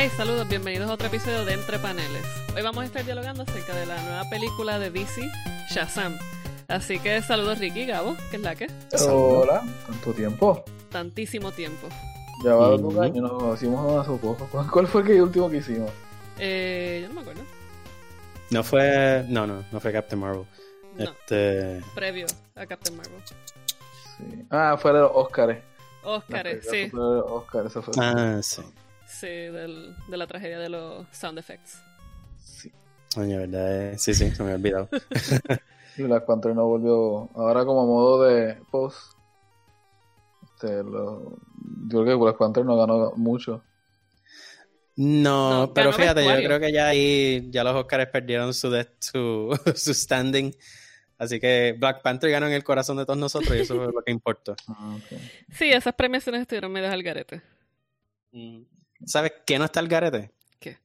Hey, saludos, bienvenidos a otro episodio de Entre Paneles. Hoy vamos a estar dialogando acerca de la nueva película de DC, Shazam. Así que saludos Ricky Gabo, que es la que. Hola, ¿tanto tiempo? Tantísimo tiempo. Ya va dos años, nos conocimos hace poco. ¿Cuál fue el último que hicimos? Eh, yo no me acuerdo. No fue. No, no, no fue Captain Marvel. No. Este. Previo a Captain Marvel. Sí. Ah, fue de los La película sí. fue de los Oscars, eso fue. Ah, sí. Sí, del, de la tragedia de los sound effects. Sí. Coño, verdad. eh, Sí, sí, se me había olvidado. Y Black Panther no volvió. Ahora, como modo de post. Este, lo... Yo creo que Black Panther no ganó mucho. No, No, pero fíjate, yo creo que ya ahí, ya los Oscars perdieron su, de- su, su standing. Así que Black Panther ganó en el corazón de todos nosotros y eso fue lo que importó. Ah, ok. Sí, esas premiaciones estuvieron medias al garete. ¿Sabes qué no está el garete? ¿Qué?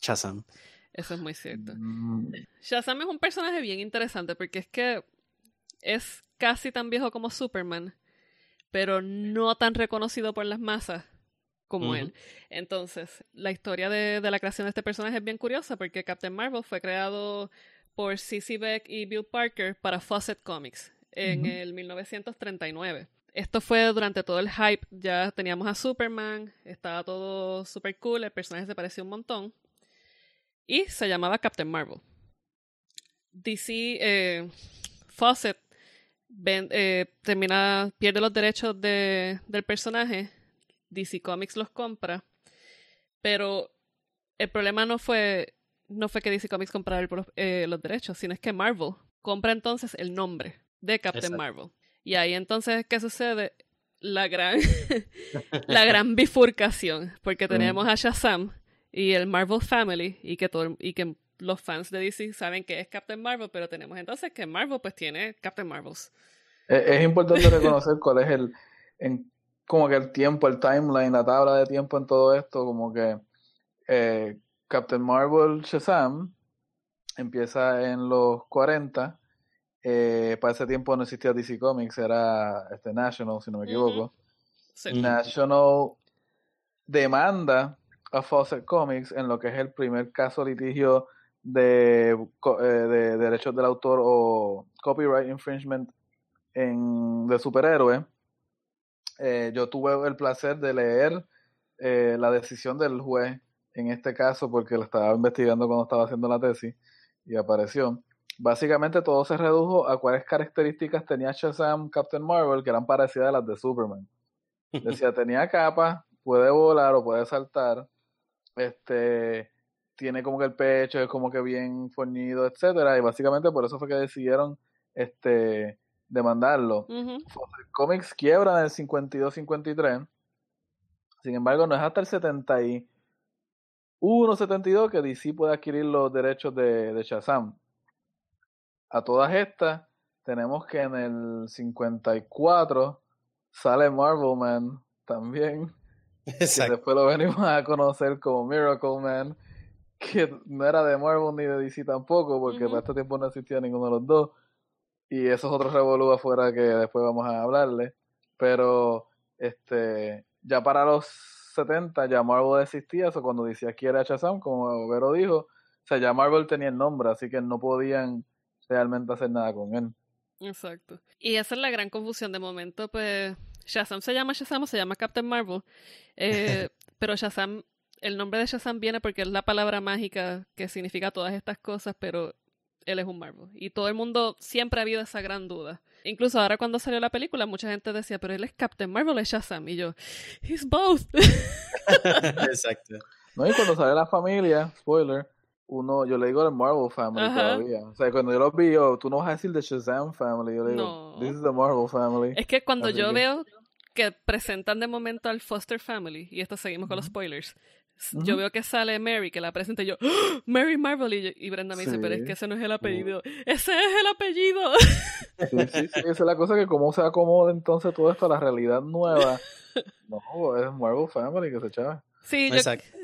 Shazam. Eso es muy cierto. Mm, Shazam es un personaje bien interesante porque es que es casi tan viejo como Superman, pero no tan reconocido por las masas como él. Entonces, la historia de, de la creación de este personaje es bien curiosa porque Captain Marvel fue creado por C.C. Beck y Bill Parker para Fawcett Comics en Ujú. el 1939. Esto fue durante todo el hype, ya teníamos a Superman, estaba todo super cool, el personaje se parecía un montón y se llamaba Captain Marvel. DC eh, Fawcett ven- eh, termina, pierde los derechos de, del personaje, DC Comics los compra, pero el problema no fue, no fue que DC Comics comprara el eh, los derechos, sino es que Marvel compra entonces el nombre de Captain Exacto. Marvel. Y ahí entonces, ¿qué sucede? La gran, la gran bifurcación, porque tenemos a Shazam y el Marvel Family y que todo, y que los fans de DC saben que es Captain Marvel, pero tenemos entonces que Marvel pues tiene Captain Marvels. Es, es importante reconocer cuál es el, en, como que el tiempo, el timeline, la tabla de tiempo en todo esto, como que eh, Captain Marvel Shazam empieza en los 40, eh, para ese tiempo no existía DC Comics, era este National, si no me equivoco. Sí. National demanda a Fawcett Comics en lo que es el primer caso litigio de, co- eh, de derechos del autor o copyright infringement en, de superhéroe. Eh, yo tuve el placer de leer eh, la decisión del juez en este caso porque lo estaba investigando cuando estaba haciendo la tesis y apareció. Básicamente todo se redujo a cuáles características tenía Shazam Captain Marvel que eran parecidas a las de Superman. Decía, tenía capa, puede volar o puede saltar, este, tiene como que el pecho es como que bien fornido, etcétera, y básicamente por eso fue que decidieron este demandarlo. Ujú. Fawcett Comics quiebra en el 52-53. Sin embargo, no es hasta el 71-72 que DC puede adquirir los derechos de, de Shazam. A todas estas, tenemos que en el 54 sale Marvel Man también, que Exacto. después lo venimos a conocer como Miracle Man, que no era de Marvel ni de DC tampoco, porque para este tiempo no existía ninguno de los dos. Y eso es otro revolú afuera que después vamos a hablarle. Pero este ya para los 70 ya Marvel existía, eso cuando decía que era Shazam, como Vero dijo, o sea, ya Marvel tenía el nombre, así que no podían realmente hacer nada con él. Exacto. Y esa es la gran confusión. De momento, pues, Shazam se llama Shazam o se llama Captain Marvel. Eh, pero Shazam, el nombre de Shazam viene porque es la palabra mágica que significa todas estas cosas, pero él es un Marvel. Y todo el mundo siempre ha habido esa gran duda. Incluso ahora cuando salió la película, mucha gente decía, pero él es Captain Marvel, es Shazam. Y yo, he's both. Exacto. No, y cuando sale la familia, spoiler, uno, yo le digo el Marvel Family Ajá. todavía. O sea, cuando yo los vi, yo, tú no vas a decir The Shazam Family, yo le digo, No. this is the Marvel Family. Es que cuando Así yo que- veo que presentan de momento al Foster Family, y esto seguimos con los spoilers, yo veo que sale Mary, que la presenta y yo, ¡Ah! Mary Marvel, y, yo- y Brenda me dice, pero es que ese no es el apellido, ese es el apellido. Sí, sí, sí, esa es la cosa que cómo se acomoda entonces todo esto a la realidad nueva. No, es Marvel Family que se echaba. Sí, yo-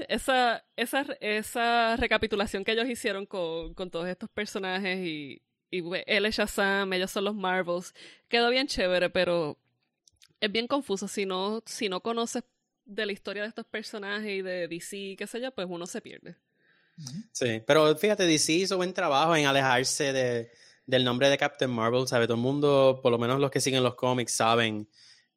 esa, esa, esa recapitulación que ellos hicieron con, con todos estos personajes y, y él es Shazam, ellos son los Marvels, quedó bien chévere, pero es bien confuso si no, si no conoces de la historia de estos personajes y de DC, qué sé yo, pues uno se pierde. Sí, pero fíjate, DC hizo buen trabajo en alejarse de, del nombre de Captain Marvel, ¿sabe? Todo el mundo, por lo menos los que siguen los cómics, saben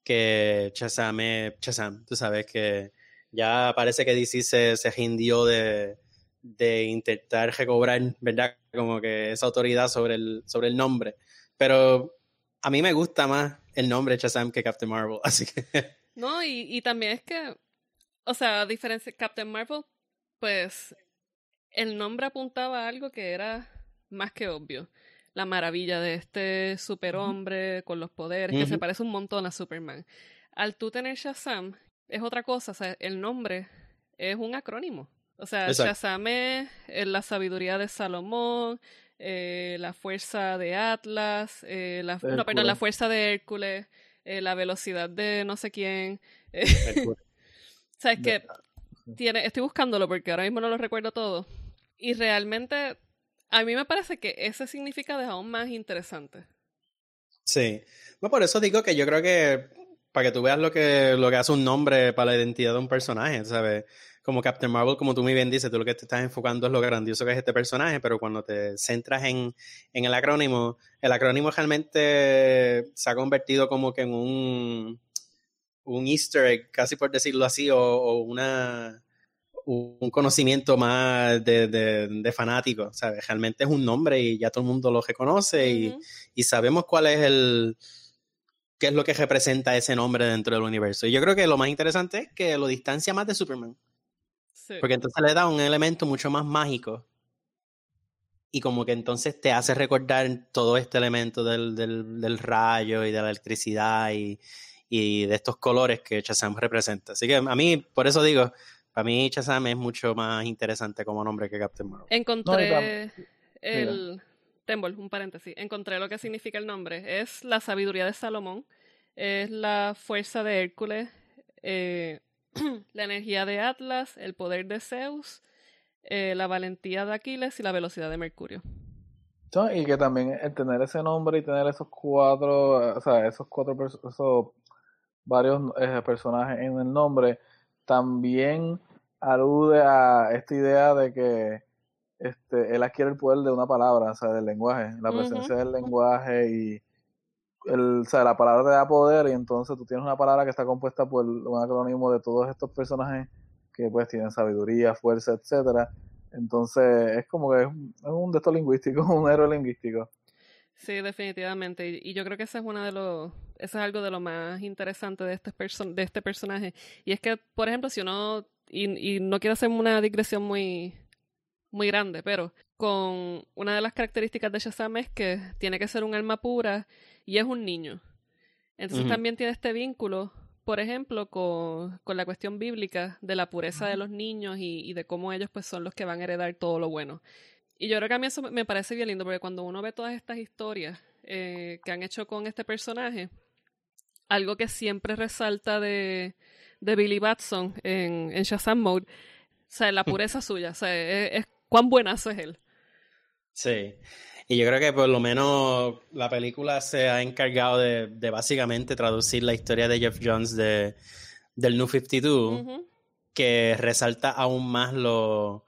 que Shazam es Shazam, tú sabes que ya parece que DC se, se rindió de, de intentar recobrar, ¿verdad? Como que esa autoridad sobre el, sobre el nombre. Pero a mí me gusta más el nombre Shazam que Captain Marvel, así que... No, y, y también es que, o sea, a diferencia de Captain Marvel, pues el nombre apuntaba a algo que era más que obvio. La maravilla de este superhombre con los poderes, que se parece un montón a Superman. Al tú tener Shazam, es otra cosa. O sea, el nombre es un acrónimo. O sea, Shazam es la sabiduría de Salomón, eh, la fuerza de Atlas, eh, la, no, perdón, la fuerza de Hércules, eh, la velocidad de no sé quién. o sea, es que tiene, estoy buscándolo porque ahora mismo no lo recuerdo todo. Y realmente, a mí me parece que ese significado es aún más interesante. Sí. Bueno, por eso digo que yo creo que para que tú veas lo que, lo que hace un nombre para la identidad de un personaje, ¿sabes? Como Captain Marvel, como tú muy bien dices, tú lo que te estás enfocando es lo grandioso que es este personaje, pero cuando te centras en, en el acrónimo, el acrónimo realmente se ha convertido como que en un, un easter egg, casi por decirlo así, o, o una un conocimiento más de, de, de fanático, ¿sabes? Realmente es un nombre y ya todo el mundo lo reconoce y, y, sabemos cuál es el qué es lo que representa ese nombre dentro del universo. Y yo creo que lo más interesante es que lo distancia más de Superman. Porque entonces le da un elemento mucho más mágico. Y como que entonces te hace recordar todo este elemento del, del, del rayo y de la electricidad y, y de estos colores que Shazam representa. Así que a mí, por eso digo, para mí Shazam es mucho más interesante como nombre que Captain Marvel. Encontré el... Tembol, un paréntesis. Encontré lo que significa el nombre. Es la sabiduría de Salomón, es la fuerza de Hércules, eh, la energía de Atlas, el poder de Zeus, eh, la valentía de Aquiles y la velocidad de Mercurio. Y que también el tener ese nombre y tener esos cuatro, o sea, esos cuatro, esos varios eh, personajes en el nombre, también alude a esta idea de que este, él adquiere el poder de una palabra, o sea, del lenguaje, la presencia del lenguaje y el, o sea, la palabra te da poder y entonces tú tienes una palabra que está compuesta por un acrónimo de todos estos personajes que pues tienen sabiduría, fuerza, etcétera. Entonces es como que es un, es un de estos lingüísticos, un héroe lingüístico. Sí, definitivamente. Y, yo creo que ese es una de los, eso es algo de lo más interesante de este, de este personaje. Y es que, por ejemplo, si uno, y, y no quiero hacer una digresión muy, muy grande, pero con una de las características de Shazam es que tiene que ser un alma pura y es un niño. Entonces también tiene este vínculo, por ejemplo, con, con, la cuestión bíblica de la pureza de los niños y, y, de cómo ellos pues son los que van a heredar todo lo bueno. Y yo creo que a mí eso me parece bien lindo, porque cuando uno ve todas estas historias eh, que han hecho con este personaje, algo que siempre resalta de, de Billy Batson en, en Shazam Mode, o sea, la pureza suya, o sea, es, cuán buenazo es él. Sí. Y yo creo que por lo menos la película se ha encargado de, de básicamente traducir la historia de Jeff Jones de, del New 52, que resalta aún más lo,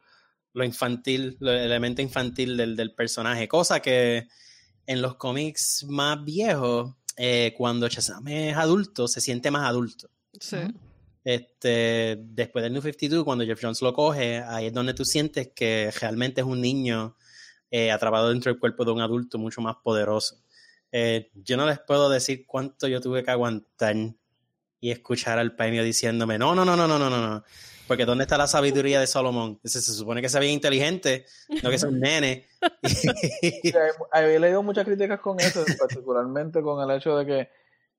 lo infantil, el elemento infantil del, del, personaje, cosa que en los cómics más viejos, eh, cuando Shazam es adulto, se siente más adulto. Sí. Este, después del New 52, cuando Jeff Jones lo coge, ahí es donde tú sientes que realmente es un niño eh, atrapado dentro del cuerpo de un adulto mucho más poderoso. Eh, yo no les puedo decir cuánto yo tuve que aguantar y escuchar al premio diciéndome, no, no, no, no, no, no, no. Porque ¿dónde está la sabiduría de Salomón? Se, se supone que sea bien inteligente, no que sea un nene. Había leído muchas críticas con eso, particularmente con el hecho de que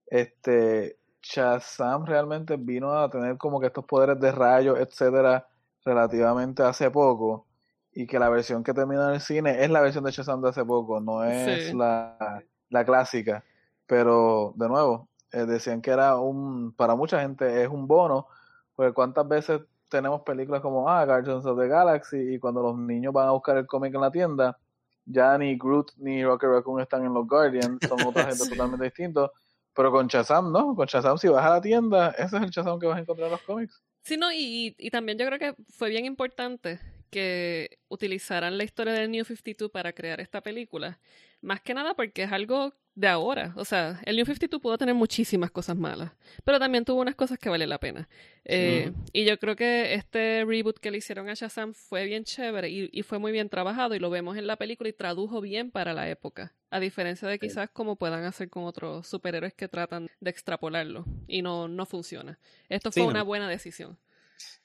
este Shazam realmente vino a tener como que estos poderes de rayos, etcétera, relativamente hace poco. Y que la versión que termina en el cine es la versión de Shazam de hace poco, no es sí. la, la clásica. Pero, de nuevo, eh, decían que era un, para mucha gente es un bono, porque cuántas veces tenemos películas como ah, Guardians of the Galaxy y cuando los niños van a buscar el cómic en la tienda, ya ni Groot ni Rocket Raccoon están en los Guardians, son otra gente totalmente distintos, Pero con Shazam, ¿no? Con Shazam, si vas a la tienda, ese es el Shazam que vas a encontrar en los cómics. Sí, no, y, y también yo creo que fue bien importante que utilizaran la historia del New 52 para crear esta película. Más que nada porque es algo de ahora. O sea, el New 52 pudo tener muchísimas cosas malas, pero también tuvo unas cosas que vale la pena. Eh, y yo creo que este reboot que le hicieron a Shazam fue bien chévere y, fue muy bien trabajado y lo vemos en la película y tradujo bien para la época. A diferencia de quizás como puedan hacer con otros superhéroes que tratan de extrapolarlo y no, no funciona. Esto fue una buena decisión.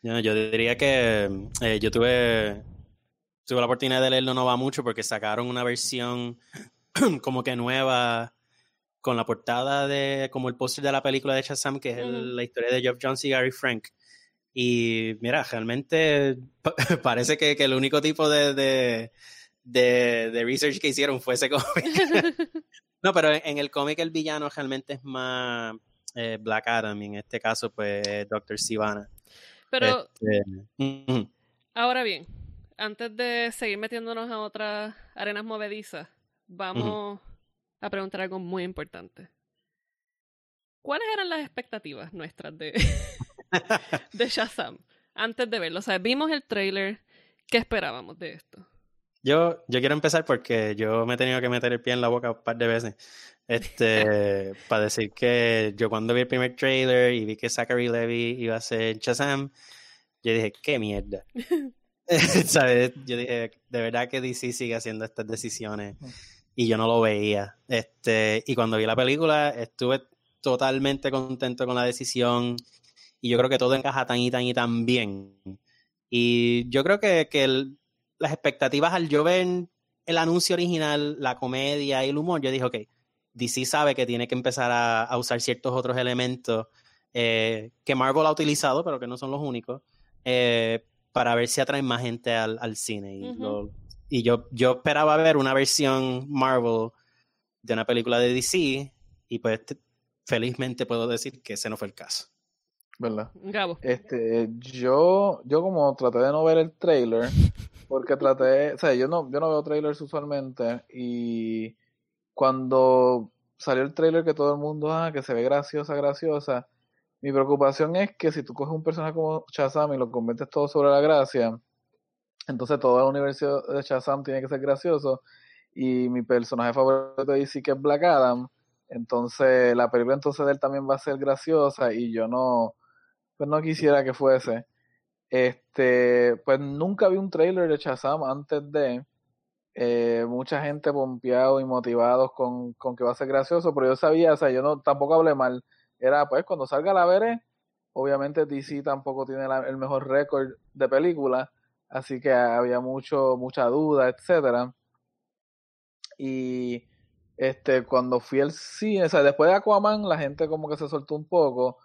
Yo diría que eh, yo tuve, tuve la oportunidad de leerlo no va mucho porque sacaron una versión como que nueva con la portada de como el póster de la película de Shazam que es la historia de Jeff Jones y Gary Frank. Y mira realmente parece que, que, el único tipo de, de, de, research que hicieron fue ese cómic. No pero en, el cómic el villano realmente es más eh, Black Adam y en este caso pues Dr. Sivana pero este, ahora bien antes de seguir metiéndonos a otras arenas movedizas vamos a preguntar algo muy importante. ¿Cuáles eran las expectativas nuestras de, de Shazam antes de verlo? O sea, vimos el trailer, ¿qué esperábamos de esto? Yo, yo quiero empezar porque yo me he tenido que meter el pie en la boca un par de veces. Este, para decir que yo cuando vi el primer trailer y vi que Zachary Levy iba a ser Shazam, yo dije, qué mierda. ¿Sabes? Yo dije, de verdad que DC sigue haciendo estas decisiones y yo no lo veía. Este, y cuando vi la película estuve totalmente contento con la decisión y yo creo que todo encaja tan y tan y tan bien. Y yo creo que, que las expectativas al yo ver el anuncio original, la comedia y el humor, yo dije, ok, DC sabe que tiene que empezar a, usar ciertos otros elementos eh, que Marvel ha utilizado, pero que no son los únicos, eh, para ver si atraen más gente al, al cine. Y lo, y yo, yo esperaba ver una versión Marvel de una película de DC y pues felizmente puedo decir que ese no fue el caso. ¿Verdad? Este, yo, yo como traté de no ver el trailer, porque traté, o sea, yo no, yo no veo trailers usualmente y cuando salió el trailer que todo el mundo, ah, que se ve graciosa, graciosa, mi preocupación es que si tú coges un personaje como Shazam y lo conviertes todo sobre la gracia, entonces todo el universo de Shazam tiene que ser gracioso. Y mi personaje favorito de DC que es Black Adam. Entonces la película entonces de él también va a ser graciosa y yo no, pues no quisiera que fuese. Este, pues nunca vi un trailer de Shazam antes de eh, mucha gente pompeado y motivados con, con que va a ser gracioso, pero yo sabía, o sea, yo no tampoco hablé mal. Era pues cuando salga la veré. Obviamente DC tampoco tiene el mejor récord de películas así que había mucho, mucha duda, etcétera. Y este, cuando fui al cine, o sea, después de Aquaman, la gente como que se soltó un poco.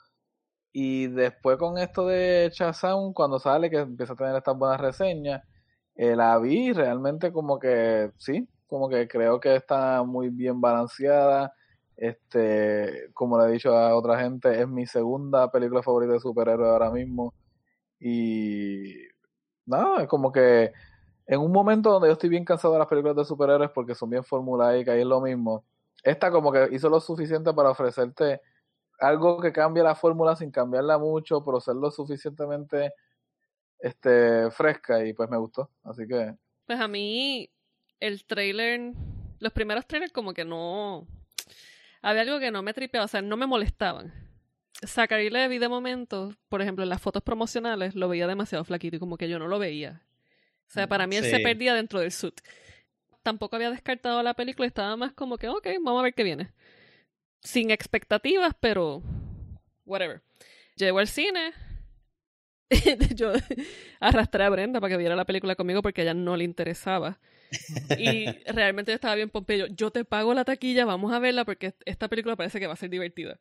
Y después con esto de Shazam, cuando sale, que empieza a tener estas buenas reseñas, eh, la vi realmente como que, sí, como que creo que está muy bien balanceada. Este, como le he dicho a otra gente, es mi segunda película favorita de superhéroes ahora mismo. Y nada, es como que en un momento donde yo estoy bien cansado de las películas de superhéroes porque son bien formulaicas y es lo mismo, esta como que hizo lo suficiente para ofrecerte algo que cambie la fórmula sin cambiarla mucho, pero ser lo suficientemente este fresca y pues me gustó, así que pues a mí el trailer los primeros trailers como que no había algo que no me tripeaba, o sea, no me molestaban Zachary Levi de momento, por ejemplo, en las fotos promocionales lo veía demasiado flaquito y como que yo no lo veía. O sea, para mí él se perdía dentro del suit. Tampoco había descartado la película, estaba más como que, ok, vamos a ver qué viene. Sin expectativas, pero whatever. Llegó al cine. yo arrastré a Brenda para que viera la película conmigo porque a ella no le interesaba. y realmente yo estaba bien pompeyo. Yo te pago la taquilla, vamos a verla porque esta película parece que va a ser divertida.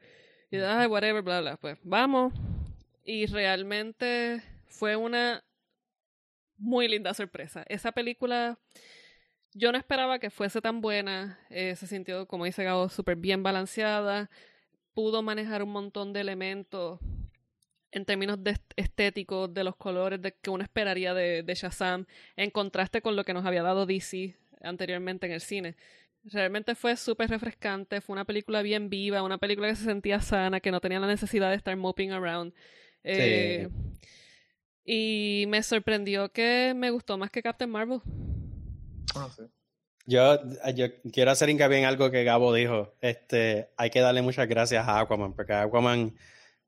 Y ay, whatever, bla, bla. Pues vamos. Y realmente fue una muy linda sorpresa. Esa película, yo no esperaba que fuese tan buena. Eh, se sintió, como dice Gabo, súper bien balanceada. Pudo manejar un montón de elementos en términos de estéticos, de los colores de, que uno esperaría de, de Shazam, en contraste con lo que nos había dado DC anteriormente en el cine. Realmente fue súper refrescante, fue una película bien viva, una película que se sentía sana, que no tenía la necesidad de estar moping around. Eh, y me sorprendió que me gustó más que Captain Marvel. Ah, sí. Yo, yo quiero hacer hincapié en algo que Gabo dijo. Este, hay que darle muchas gracias a Aquaman, porque Aquaman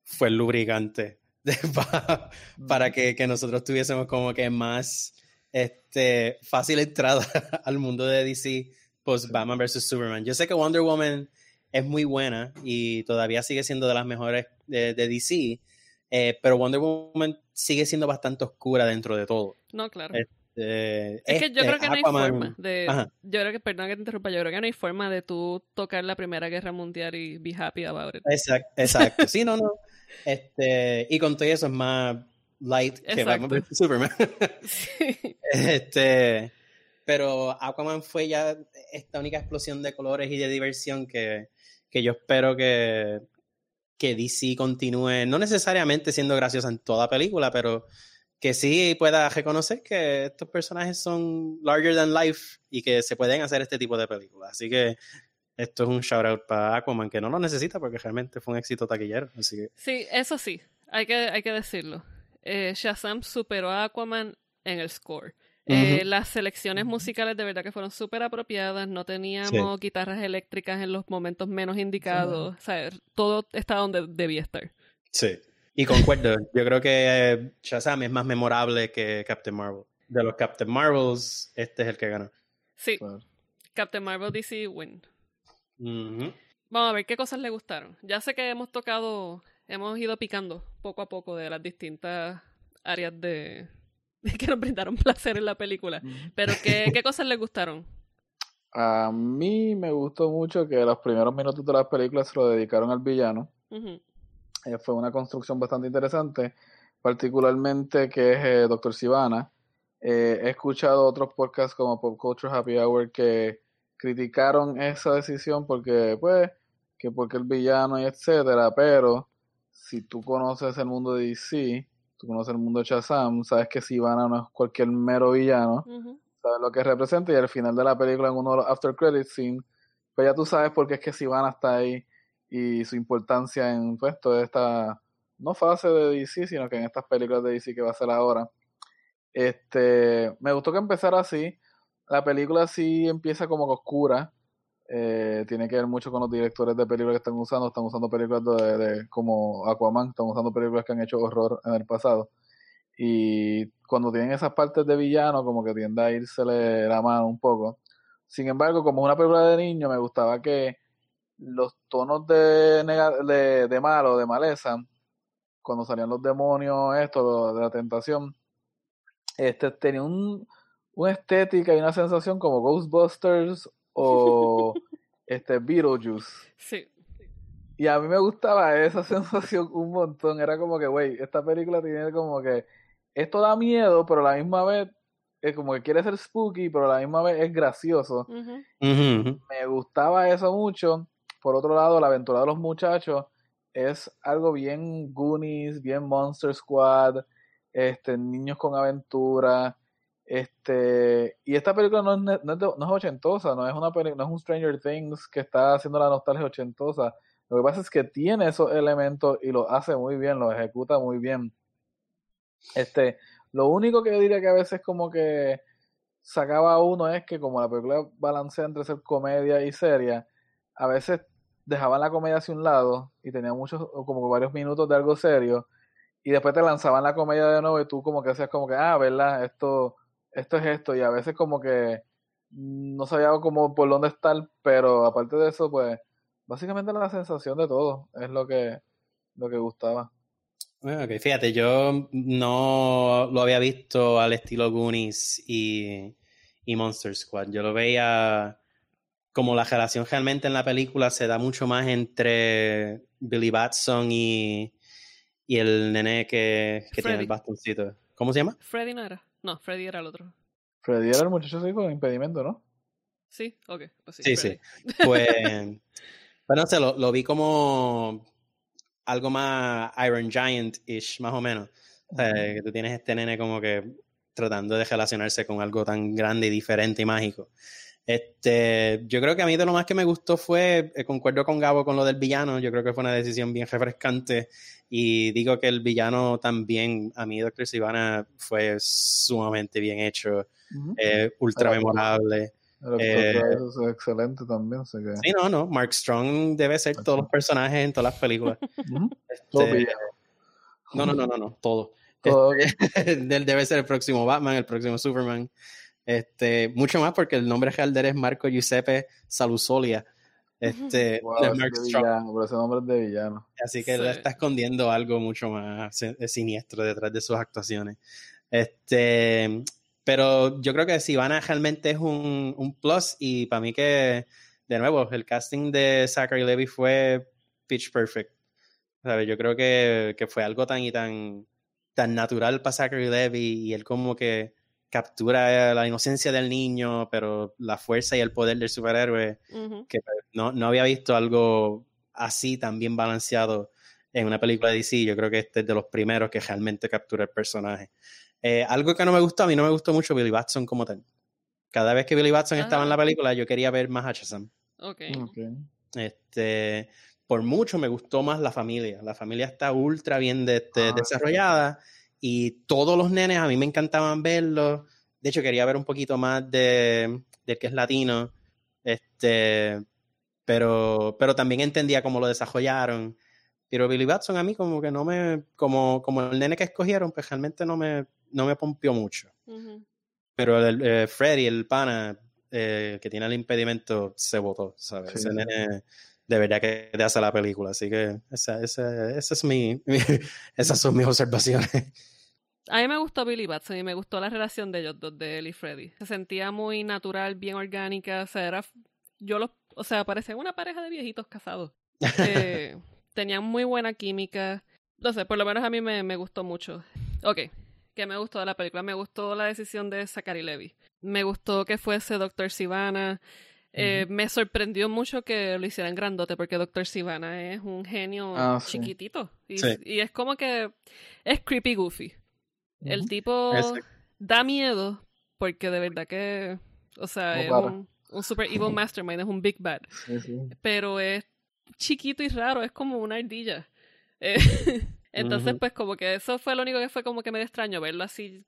fue el lubricante para, para que, que, nosotros tuviésemos como que más este, fácil entrada al mundo de DC post Batman vs. Superman. Yo sé que Wonder Woman es muy buena y todavía sigue siendo de las mejores de, de DC, eh, pero Wonder Woman sigue siendo bastante oscura dentro de todo. No, claro. Este, es que yo este, creo que no hay Aquaman- forma de. Ajá. Yo creo que, perdón que te interrumpa, yo creo que no hay forma de tú tocar la Primera Guerra Mundial y be happy about it. Exacto, exacto. Sí, no, no. Este, y con todo eso es más light que. Batman. Superman. Sí. Este, pero Aquaman fue ya esta única explosión de colores y de diversión que, que yo espero que, que DC continúe, no necesariamente siendo graciosa en toda película, pero que sí pueda reconocer que estos personajes son larger than life y que se pueden hacer este tipo de películas. Así que esto es un shout out para Aquaman, que no lo necesita porque realmente fue un éxito taquillero. Así que Sí, eso sí, hay que, hay que decirlo. Eh, Shazam superó a Aquaman en el score. Eh. Las selecciones musicales de verdad que fueron súper apropiadas, no teníamos guitarras eléctricas en los momentos menos indicados, o sea, todo estaba donde debía estar. Sí. Y concuerdo, yo creo que Shazam es más memorable que Captain Marvel. De los Captain Marvels, este es el que ganó. Sí, Claro. Captain Marvel DC win. Vamos a ver qué cosas le gustaron. Ya sé que hemos tocado, hemos ido picando poco a poco de las distintas áreas de que nos brindaron placer en la película. Pero ¿qué, qué cosas les gustaron? A mí me gustó mucho que los primeros minutos de la película se lo dedicaron al villano. Eh, fue una construcción bastante interesante, particularmente que es eh, Dr. Sivana. Eh, he escuchado otros podcasts como Pop Culture Happy Hour que criticaron esa decisión porque, pues, que porque el villano y etcétera, pero si tú conoces el mundo de DC, tú conoces el mundo de Shazam, sabes que Sivana no es cualquier mero villano, sabes lo que representa y al final de la película en uno de los after credits scene, pues ya tú sabes por qué es que Sivana está ahí y su importancia en pues toda esta no fase de DC, sino que en estas películas de DC que va a ser ahora. Este, me gustó que empezara así. La película sí empieza como oscura. Eh, tiene que ver mucho con los directores de películas que están usando. Están usando películas de, como Aquaman, están usando películas que han hecho horror en el pasado. Y cuando tienen esas partes de villano, como que tiende a irsele la mano un poco. Sin embargo, como es una película de niño, me gustaba que los tonos de, de, de malo, de maleza, cuando salían los demonios, esto, lo de la tentación, este tenía un, una estética y una sensación como Ghostbusters o este Beetlejuice. Sí. Y a mí me gustaba esa sensación un montón. Era como que, güey, esta película tiene como que esto da miedo, pero a la misma vez es como que quiere ser spooky, pero a la misma vez es gracioso. Me gustaba eso mucho. Por otro lado, la aventura de los muchachos es algo bien Goonies, bien Monster Squad, este, niños con aventura. Este, y esta película no es, no es, no es ochentosa, no es una no es un Stranger Things que está haciendo la nostalgia ochentosa. Lo que pasa es que tiene esos elementos y lo hace muy bien, lo ejecuta muy bien. Este, lo único que yo diría que a veces como que sacaba uno es que como la película balancea entre ser comedia y seria, a veces dejaban la comedia hacia un lado y tenía muchos, como varios minutos de algo serio, y después te lanzaban la comedia de nuevo y tú como que hacías como que, ah, ¿verdad? Esto, esto es esto, y a veces como que no sabía como por dónde estar, pero aparte de eso, pues, básicamente la sensación de todo es lo que, lo que gustaba. Bueno, ok, fíjate, yo no lo había visto al estilo Goonies y, y Monster Squad. Yo lo veía como la relación realmente en la película se da mucho más entre Billy Batson y, y el nene que, que tiene el bastoncito. ¿Cómo se llama? Freddy no era. No, Freddy era el otro. Freddy era el muchacho así con impedimento, ¿no? Sí, ok. Pues sí, Sí, sí. Pues, pero no sé, lo, lo vi como algo más Iron Giant-ish, más o menos. O sea, que tú tienes este nene como que tratando de relacionarse con algo tan grande y diferente y mágico. Este, yo creo que a mí de lo más que me gustó fue, eh, concuerdo con Gabo con lo del villano, yo creo que fue una decisión bien refrescante y digo que el villano también, a mí Doctor Sivana fue sumamente bien hecho, eh, ultra memorable. Eh, eso es excelente también. Sé que... Sí, no, no. Mark Strong debe ser todos los personajes en todas las películas. este, no, no, no, no, no, todo. todo este, él debe ser el próximo Batman, el próximo Superman. Este, mucho más porque el nombre real de él es Marco Giuseppe Salusolia. Este, wow, Mark Strong. por ese nombre es de villano. Así que él está escondiendo algo mucho más siniestro detrás de sus actuaciones. Este, pero yo creo que Sivana realmente es un, un plus y para mí que, de nuevo, el casting de Zachary Levy fue pitch perfect. ¿Sabes? Yo creo que, que, fue algo tan y tan, tan natural para Zachary Levy y él como que captura la inocencia del niño, pero la fuerza y el poder del superhéroe, que no, no había visto algo así tan bien balanceado en una película de DC. Yo creo que este es de los primeros que realmente captura el personaje. Eh, algo que no me gustó, a mí no me gustó mucho Billy Batson como tal. Cada vez que Billy Batson estaba en la ah. película, yo quería ver más a Shazam. Okay. Este, por mucho me gustó más la familia. La familia está ultra bien este, ah, desarrollada y todos los nenes a mí me encantaban verlos. De hecho, quería ver un poquito más de, de que es latino. Este, pero, pero también entendía cómo lo desarrollaron. Pero Billy Batson a mí como que no me, como, como el nene que escogieron, pues realmente no me, no me pompió mucho. Pero el, eh, Freddy, el pana eh, que tiene el impedimento, se votó, ¿sabes? Ese nene de verdad que te hace la película. Así que esa, esa, esa es mi, esas son mis observaciones. A mí me gustó Billy Batson y me gustó la relación de ellos dos, de él y Freddy. Se sentía muy natural, bien orgánica. O sea, era, yo los, o sea, parecían una pareja de viejitos casados. Eh, tenían muy buena química. No sé, por lo menos a mí me, me gustó mucho. Ok, que me gustó de la película. Me gustó la decisión de Zachary Levy. Me gustó que fuese Doctor Sivana. Eh, me sorprendió mucho que lo hicieran grandote porque Doctor Sivana es un genio ah, chiquitito. Y, es como que es creepy goofy. El tipo da miedo porque de verdad que, o sea, es un, super evil mastermind, es un big bad. Pero es chiquito y raro, es como una ardilla. Eh, entonces, pues como que eso fue lo único que fue como que me extraño verlo así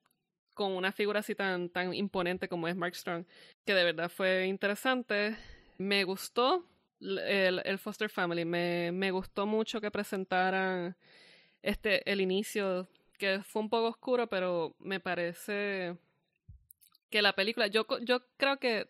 con una figura así tan, tan imponente como es Mark Strong, que de verdad fue interesante. Me gustó el, el Foster Family, me, me gustó mucho que presentaran este, el inicio, que fue un poco oscuro, pero me parece que la película, yo, yo creo que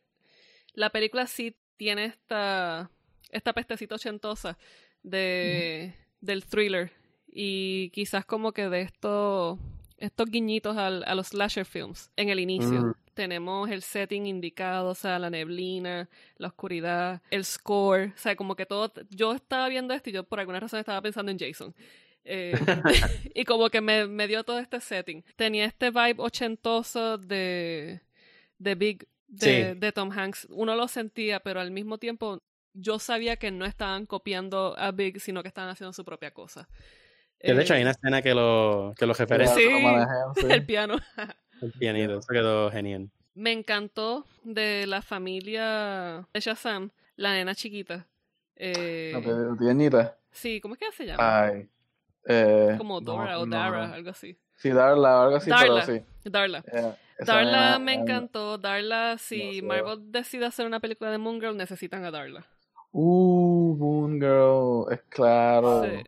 la película sí tiene esta, esta pestecita ochentosa de, del thriller. Y quizás como que de estos estos guiñitos al, a los slasher films en el inicio. Mm. Tenemos el setting indicado, o sea, la neblina, la oscuridad, el score, o sea, como que todo, yo estaba viendo esto y yo por alguna razón estaba pensando en Jason. Eh, y como que me, me, dio todo este setting. Tenía este vibe ochentoso de, de Big, de, de Tom Hanks. Uno lo sentía, pero al mismo tiempo yo sabía que no estaban copiando a Big, sino que estaban haciendo su propia cosa. Que de hecho hay una eh, escena que lo, que lo referencia. Sí, el piano. el pianito, eso quedó genial. Me encantó de la familia de Shazam, la nena chiquita. Eh, la tiernita. Sí, ¿cómo es que se llama? Ay. Eh, Como Dora o Dara, algo así. Sí, Darla, algo así, Darla, pero sí. Darla. Darla me encantó. Darla, si Marvel decide hacer una película de Moon Girl, necesitan a Darla. Uh, Moon Girl, es claro. Sí.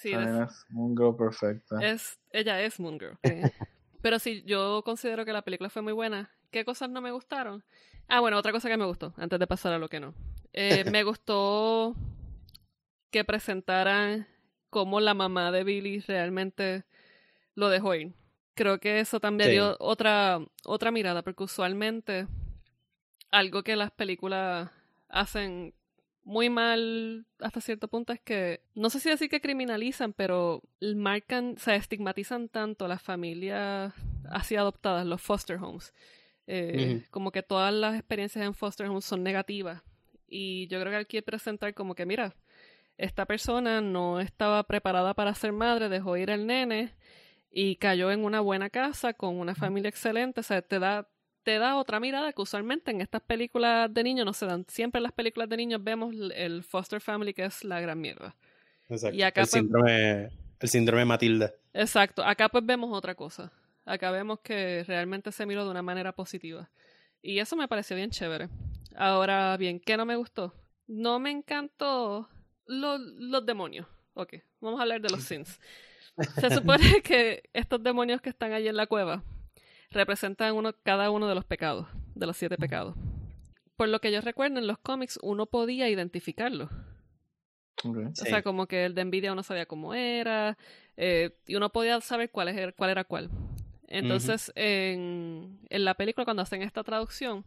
Sí, es, Moon Girl perfecta. Es, ella es Moon Girl. Pero sí, yo considero que la película fue muy buena. ¿Qué cosas no me gustaron? Ah, bueno, otra cosa que me gustó, antes de pasar a lo que no. Eh, me gustó que presentaran cómo la mamá de Billy realmente lo dejó ir. Creo que eso también dio otra, otra mirada, porque usualmente algo que las películas hacen muy mal hasta cierto punto es que, no sé si decir que criminalizan, pero marcan, se estigmatizan tanto las familias así adoptadas, los foster homes. Eh, como que todas las experiencias en foster homes son negativas. Y yo creo que hay que presentar como que, mira, esta persona no estaba preparada para ser madre, dejó ir el nene y cayó en una buena casa con una familia excelente. O sea, te da te da otra mirada que usualmente en estas películas de niños no se dan. Siempre en las películas de niños vemos el foster family que es la gran mierda. Exacto. Y acá, el, pues- síndrome, el síndrome Matilda. Exacto, acá pues vemos otra cosa. Acá vemos que realmente se miró de una manera positiva. Y eso me pareció bien chévere. Ahora bien, ¿qué no me gustó? No me encantó lo- los demonios. Ok, vamos a hablar de los sins. Se supone que estos demonios que están allí en la cueva representan uno, cada uno de los pecados, de los siete pecados. Por lo que yo recuerdo, en los cómics uno podía identificarlos. Sí. O sea, como que el de Nvidia uno sabía cómo era, eh, y uno podía saber cuál, es, cuál era cuál. Entonces, en, en la película, cuando hacen esta traducción,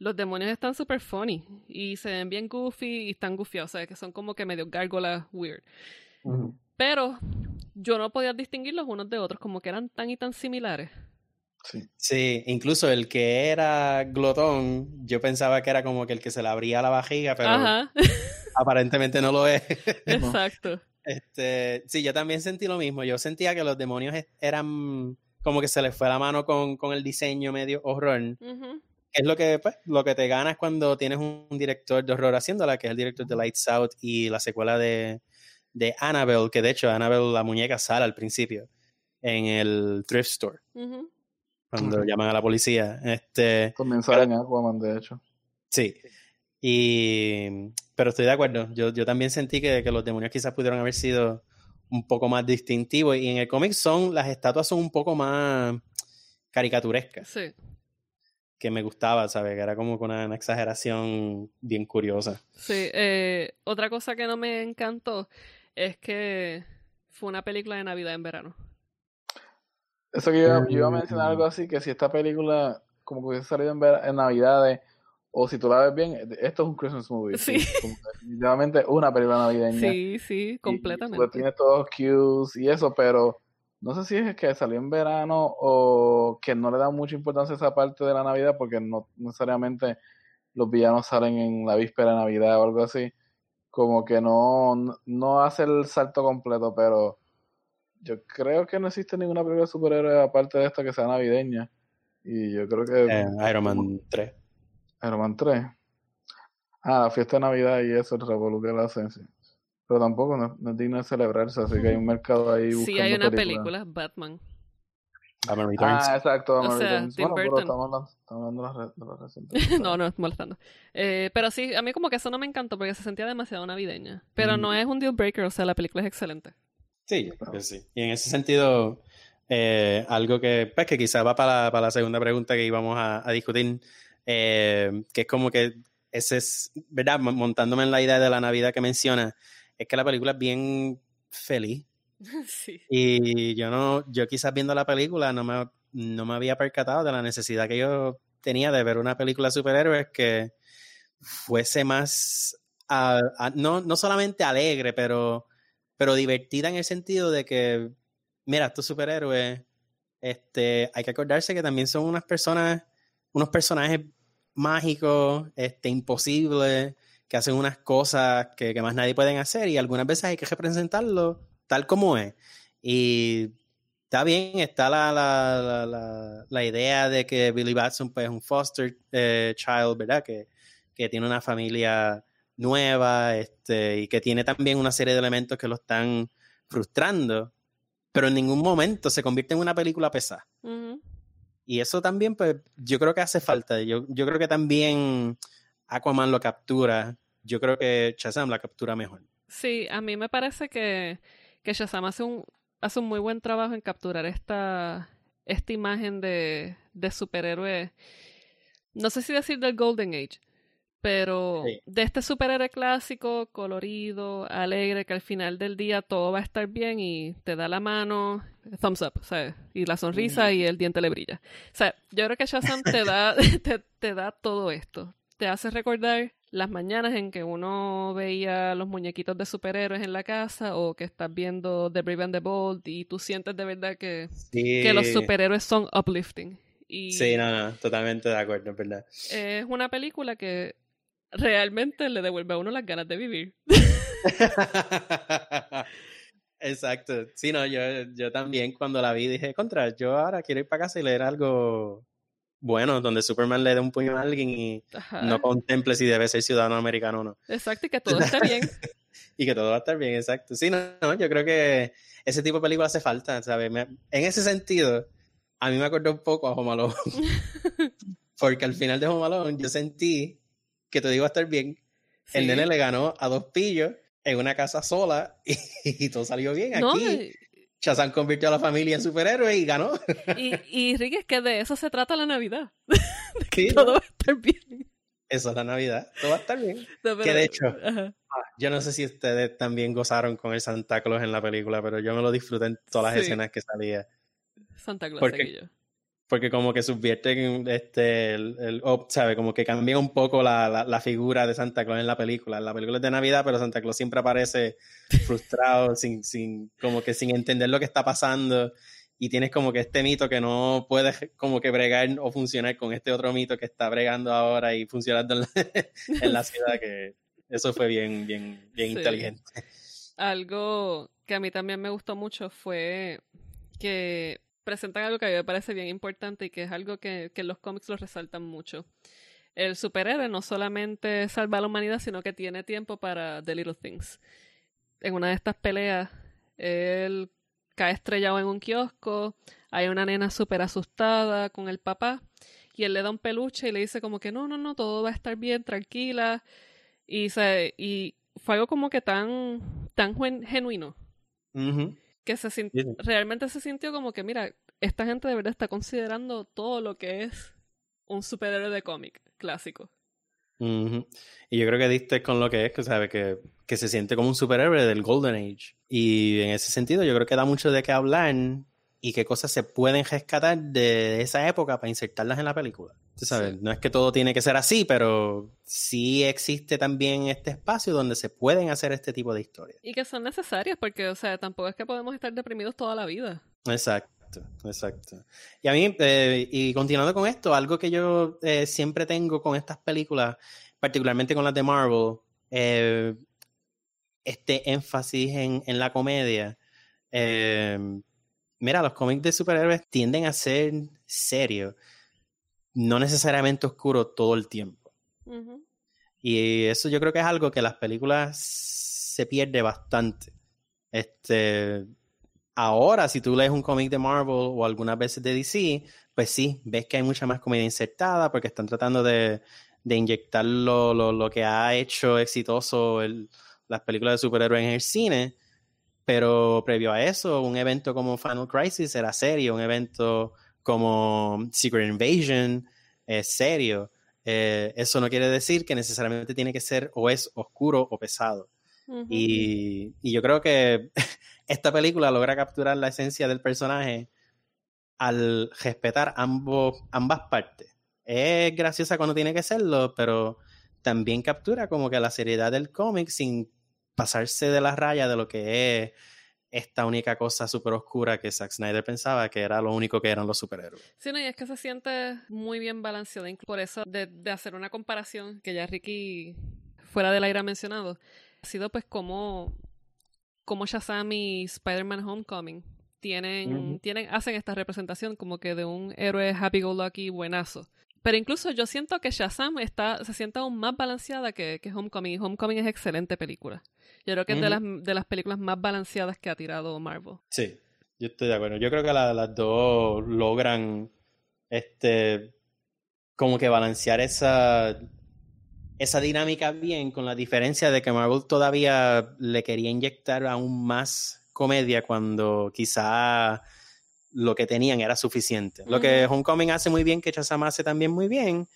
los demonios están super funny y se ven bien goofy y están gufiados, o sea, que son como que medio gárgolas weird. Pero yo no podía distinguirlos unos de otros, como que eran tan y tan similares. Sí. Sí, incluso el que era glotón, yo pensaba que era como que el que se le abría la vajiga, pero Ajá, aparentemente no lo es. exacto. Este, sí, yo también sentí lo mismo. Yo sentía que los demonios es- eran como que se les fue la mano con, con el diseño medio horror. Ujú. Es lo que, pues, lo que te ganas cuando tienes un, director de horror haciéndola, que es el director de Lights Out y la secuela de, de Annabelle, que de hecho Annabelle, la muñeca, sale al principio en el thrift store. Cuando llaman a la policía. Este, También sale en Aquaman, de hecho. Sí. Y, pero estoy de acuerdo. Yo, yo también sentí que, que los demonios quizás pudieron haber sido un poco más distintivos. Y en el cómic son, las estatuas son un poco más caricaturescas, Sí, que me gustaba, ¿sabes? Que era como con una, una exageración bien curiosa. sí. eh, otra cosa que no me encantó es que fue una película de Navidad en verano. Eso que yo, iba- yo iba a mencionar algo así, que si esta película como que hubiese salido en, ver- en Navidades, o si tú la ves bien, esto es un Christmas movie. Sí. Definitivamente una película navideña. Sí, sí, completamente. Y, tiene todos cues y eso, pero no sé si es que salió en verano o que no le da mucha importancia a esa parte de la Navidad porque no necesariamente los villanos salen en la víspera de Navidad o algo así. Como que no- no hace el salto completo, pero yo creo que no existe ninguna película de superhéroes aparte de esta que sea navideña. Y yo creo que Eh, Iron Man 3. Iron Man 3. Ah, la fiesta de Navidad y eso, el revolú que la hacen, sí. Pero tampoco no, no es digno de celebrarse, así que hay un mercado ahí buscando Sí, hay una películas. película, Batman. Batman Returns. Ah, exacto, Batman O sea, Returns. Tim Bueno, pero Burton. estamos hablando, estamos hablando de re- de recientes. no, no, molestando. Eh, pero sí, a mí como que eso no me encantó porque se sentía demasiado navideña. Pero Mm. no es un deal breaker, o sea, la película es excelente. Sí, yo creo que sí. Y en ese sentido, eh, algo que, pues, que quizás va para la, para la segunda pregunta que íbamos a, a discutir, eh, que es como que ese es, ¿verdad? Mon- Montándome en la idea de la Navidad que menciona, es que la película es bien feliz. sí. Y yo no, yo quizás viendo la película no me, no me había percatado de la necesidad que yo tenía de ver una película de superhéroes que fuese más, a- a- no, no solamente alegre, pero, pero divertida en el sentido de que, mira, estos superhéroes, este, hay que acordarse que también son unas personas, unos personajes mágicos, este, imposibles, que hacen unas cosas que, que más nadie pueden hacer y algunas veces hay que representarlo tal como es. Y está bien, está la, la, la, la, idea de que Billy Batson pues, es un foster eh, child, ¿verdad? Que, que tiene una familia nueva este, y que tiene también una serie de elementos que lo están frustrando, pero en ningún momento se convierte en una película pesada. Y eso también, pues, yo creo que hace falta. Yo, yo creo que también Aquaman lo captura. Yo creo que Shazam la captura mejor. Sí, a mí me parece que, que Shazam hace un, hace un muy buen trabajo en capturar esta, esta imagen de, de superhéroe, no sé si decir del Golden Age, pero Sí. de este superhéroe clásico, colorido, alegre, que al final del día todo va a estar bien y te da la mano, thumbs up, ¿sabes? Y la sonrisa y el diente le brilla. O sea, yo creo que Shazam te da, te, te da todo esto. Te hace recordar las mañanas en que uno veía los muñequitos de superhéroes en la casa o que estás viendo The Brave and the Bold y tú sientes de verdad que, Sí, que los superhéroes son uplifting. Y Sí, no, no, totalmente de acuerdo, es verdad. es una película que realmente le devuelve a uno las ganas de vivir. Exacto. Sí, no, yo, yo también cuando la vi dije, contra, yo ahora quiero ir para casa y leer algo bueno, donde Superman le dé un puño a alguien y no contemple si debe ser ciudadano americano o no. Exacto, y que todo está bien. y que todo va a estar bien, exacto. Sí, no, no, yo creo que ese tipo de película hace falta, ¿sabes? en ese sentido, a mí me acordó un poco a Home Alone. Porque al final de Home Alone yo sentí que todo iba a estar bien. El nene le ganó a dos pillos en una casa sola y, todo salió bien. Aquí Shazam convirtió a la familia en superhéroe y ganó. Y, y es que de eso se trata la Navidad. que todo va a estar bien. Eso es la Navidad. Todo va a estar bien. que de hecho, yo no sé si ustedes también gozaron con el Santa Claus en la película, pero yo me lo disfruté en todas las escenas que salía. Santa Claus, porque, porque como que subvierten este, el, el ¿sabe? Como que cambia un poco la, la, figura de Santa Claus en la película. la película es de Navidad, pero Santa Claus siempre aparece frustrado, sin, sin, como que sin entender lo que está pasando. Y tienes como que este mito que no puede como que bregar o funcionar con este otro mito que está bregando ahora y funcionando en la, en la ciudad, que eso fue bien, bien, bien inteligente. Algo que a mí también me gustó mucho fue que presentan algo que a mí me parece bien importante y que es algo que, que los cómics lo resaltan mucho. El superhéroe no solamente salva a la humanidad, sino que tiene tiempo para The Little Things. En una de estas peleas, él cae estrellado en un kiosco, hay una nena súper asustada con el papá, y él le da un peluche y le dice como que no, no, no, todo va a estar bien, tranquila. Y, se, y fue algo como que tan, tan genuino que se realmente se sintió como que, mira, esta gente de verdad está considerando todo lo que es un superhéroe de cómic clásico. Y yo creo que diste con lo que es, que sabe que, que se siente como un superhéroe del Golden Age. Y en ese sentido, yo creo que da mucho de qué hablar y qué cosas se pueden rescatar de esa época para insertarlas en la película. sabes, no es que todo tiene que ser así, pero sí existe también este espacio donde se pueden hacer este tipo de historias. Y que son necesarias, porque, o sea, tampoco es que podemos estar deprimidos toda la vida. Exacto, exacto. Y a mí, eh, y continuando con esto, algo que yo eh, siempre tengo con estas películas, particularmente con las de Marvel, eh, este énfasis en, en la comedia. Eh, mira, los cómics de superhéroes tienden a ser serios, no necesariamente oscuros todo el tiempo. Y eso yo creo que es algo que las películas se pierde bastante. Este, ahora, si tú lees un cómic de Marvel o algunas veces de DC, pues sí, ves que hay mucha más comedia insertada porque están tratando de, de inyectar lo, lo, lo, que ha hecho exitoso el, las películas de superhéroes en el cine. Pero previo a eso, un evento como Final Crisis era serio, un evento como Secret Invasion es serio. Eh, eso no quiere decir que necesariamente tiene que ser o es oscuro o pesado. y, y, yo creo que esta película logra capturar la esencia del personaje al respetar ambos, ambas partes. Es graciosa cuando tiene que serlo, pero también captura como que la seriedad del cómic sin pasarse de la raya de lo que es esta única cosa súper oscura que Zack Snyder pensaba que era lo único que eran los superhéroes. Sí, no, y es que se siente muy bien balanceado. Por eso, de, de hacer una comparación que ya Ricky fuera del aire ha mencionado, ha sido pues como, como Shazam y Spider-Man Homecoming tienen, tienen, hacen esta representación como que de un héroe happy-go-lucky buenazo. Pero incluso yo siento que Shazam está, se siente aún más balanceada que, que Homecoming. Y Homecoming es excelente película. Yo creo que es de, las, de las películas más balanceadas que ha tirado Marvel. Sí, yo estoy de acuerdo. Yo creo que las dos logran este como que balancear esa esa dinámica bien con la diferencia de que Marvel todavía le quería inyectar aún más comedia cuando quizá lo que tenían era suficiente. Lo que Homecoming hace muy bien, que Shazam hace también muy bien,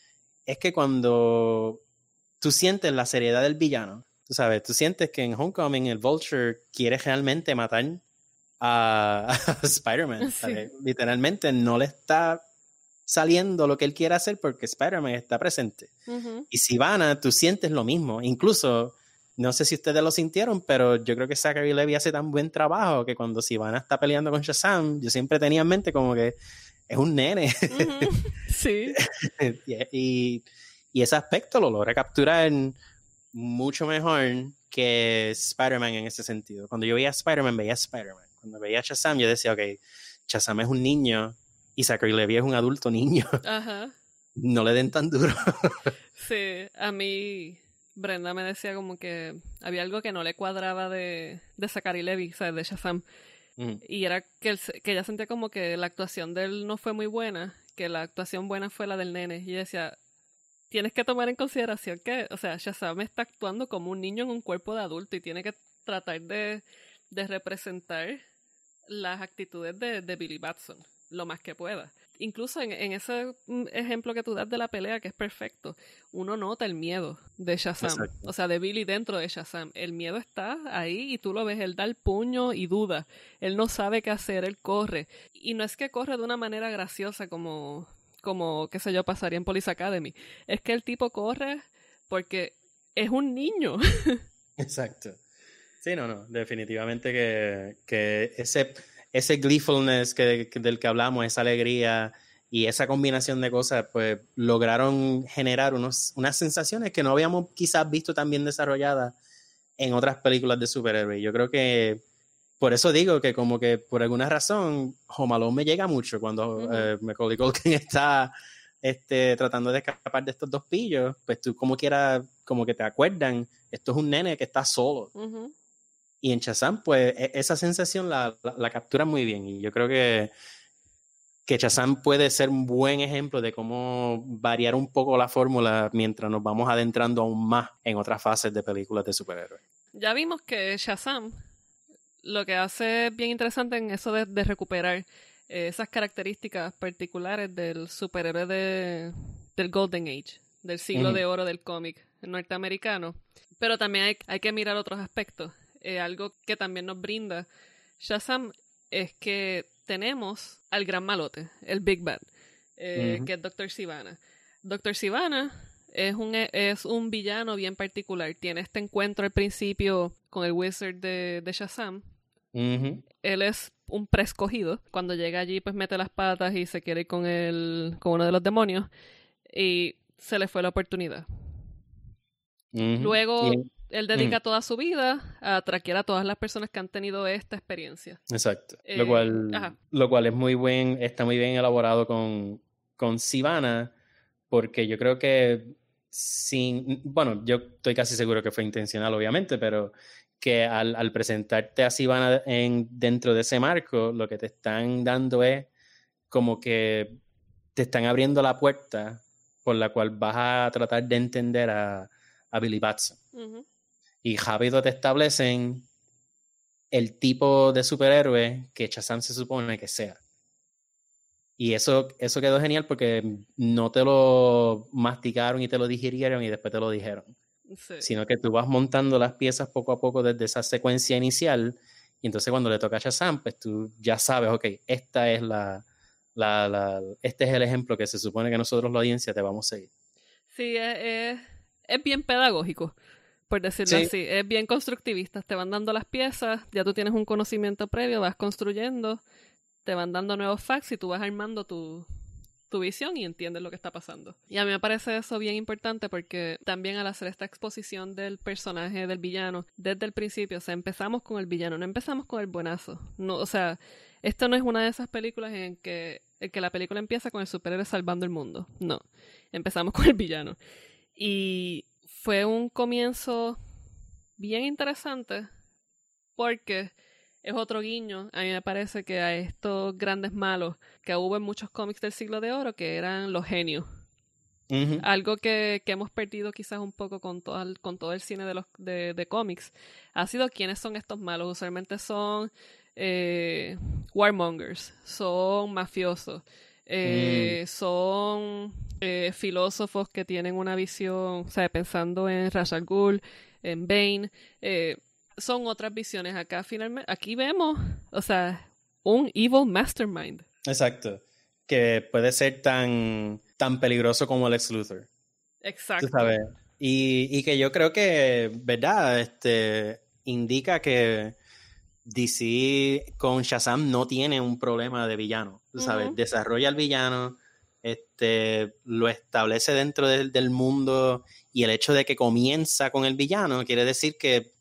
es que cuando tú sientes la seriedad del villano, Tú sabes, tú sientes que en Homecoming el Vulture quiere realmente matar a, Spider-Man. Literalmente no le está saliendo lo que él quiere hacer porque Spider-Man está presente. Y si van tú sientes lo mismo. Incluso, no sé si ustedes lo sintieron, pero yo creo que Zachary Levy hace tan buen trabajo que cuando Sivana está peleando con Shazam, yo siempre tenía en mente como que es un nene. Sí. y, y, ese aspecto lo logra capturar mucho mejor que Spider-Man en ese sentido. Cuando yo veía a Spider-Man, veía a Spider-Man. Cuando veía a Shazam, yo decía, ok, Shazam es un niño Y Zachary Levi es un adulto niño. Ajá. No le den tan duro. Sí, a mí Brenda me decía como que había algo que no le cuadraba de, de Zachary Levi, o sea, de Shazam. Mm, Y era que, él se- que ella sentía como que la actuación de él no fue muy buena, que la actuación buena fue la del nene. Y ella decía, tienes que tomar en consideración que, o sea, Shazam está actuando como un niño en un cuerpo de adulto y tiene que tratar de, de representar las actitudes de, de Billy Batson lo más que pueda. Incluso en, en ese mm, ejemplo que tú das de la pelea, que es perfecto, uno nota el miedo de Shazam. Exacto. O sea, de Billy dentro de Shazam. El miedo está ahí y tú lo ves, él da el puño y duda. Él no sabe qué hacer, él corre. Y no es que corre de una manera graciosa como, como qué sé yo, pasaría en Police Academy. Es que el tipo corre porque es un niño. Exacto. Sí, no, no. Definitivamente que, que ese, ese gleefulness que, que- del que hablamos, esa alegría y esa combinación de cosas, pues lograron generar unos, unas sensaciones que no habíamos quizás visto tan bien desarrolladas en otras películas de superhéroes. Yo creo que por eso digo que como que por alguna razón Home Alone me llega mucho cuando Ujú. eh, Macaulay Culkin está este, tratando de escapar de estos dos pillos, pues tú como quieras, como que te acuerdan, esto es un nene que está solo. Ujú. Y en Shazam, pues e- esa sensación la, la, la captura muy bien. Y yo creo que, que Shazam puede ser un buen ejemplo de cómo variar un poco la fórmula mientras nos vamos adentrando aún más en otras fases de películas de superhéroes. Ya vimos que Shazam lo que hace bien interesante en eso de, de recuperar eh, esas características particulares del superhéroe de, del Golden Age, del siglo de oro del cómic norteamericano. Pero también hay, hay que mirar otros aspectos. Eh, algo que también nos brinda Shazam es que tenemos al gran malote, el Big Bad, eh, que es Dr. Sivana. Dr. Sivana es un, es un villano bien particular. Tiene este encuentro al principio con el Wizard de, de Shazam. Él es un preescogido. Cuando llega allí, pues mete las patas y se quiere ir con, el, con uno de los demonios. Y se le fue la oportunidad. Luego, Y- él dedica toda su vida a traquear a todas las personas que han tenido esta experiencia. Exacto. Eh, lo, cual, ajá. lo cual es muy buen, está muy bien elaborado con, con Sivana, porque yo creo que sin, bueno, yo estoy casi seguro que fue intencional, obviamente, pero que al, al presentarte a Sivana en, dentro de ese marco, lo que te están dando es como que te están abriendo la puerta por la cual vas a tratar de entender a, a Billy Batson. Y rápido te establecen el tipo de superhéroe que Shazam se supone que sea. Y eso, eso quedó genial porque no te lo masticaron y te lo digirieron y después te lo dijeron, Sí. sino que tú vas montando las piezas poco a poco desde esa secuencia inicial y entonces cuando le toca a Shazam, pues tú ya sabes, ok, esta es la, la, la- este es el ejemplo que se supone que nosotros la audiencia te vamos a seguir. Sí, es, es, es bien pedagógico, por decirlo Sí. así. Es bien constructivista. Te van dando las piezas, ya tú tienes un conocimiento previo, vas construyendo, te van dando nuevos facts y tú vas armando tu, tu visión y entiendes lo que está pasando. Y a mí me parece eso bien importante porque también al hacer esta exposición del personaje del villano desde el principio, o sea, empezamos con el villano, no empezamos con el buenazo. No, o sea, esto no es una de esas películas en que, en que la película empieza con el superhéroe salvando el mundo. No, empezamos con el villano. Y fue un comienzo bien interesante porque es otro guiño. A mí me parece que a estos grandes malos que hubo en muchos cómics del siglo de oro, que eran los genios. Algo que, que hemos perdido quizás un poco con todo el, con todo el cine de, los, de, de cómics ha sido quiénes son estos malos. Usualmente son eh, warmongers, son mafiosos, eh, son eh, filósofos que tienen una visión, o sea, pensando en Ra's al Ghul, en Bane, eh, son otras visiones. Acá finalmente, aquí vemos, o sea, un evil mastermind. Exacto. Que puede ser tan, tan peligroso como el ex Luthor. Exacto. Tú sabes. Y, y que yo creo que, ¿verdad? Este indica que DC con Shazam no tiene un problema de villano. Sabes, desarrolla al villano, este, lo establece dentro del, del mundo y el hecho de que comienza con el villano quiere decir que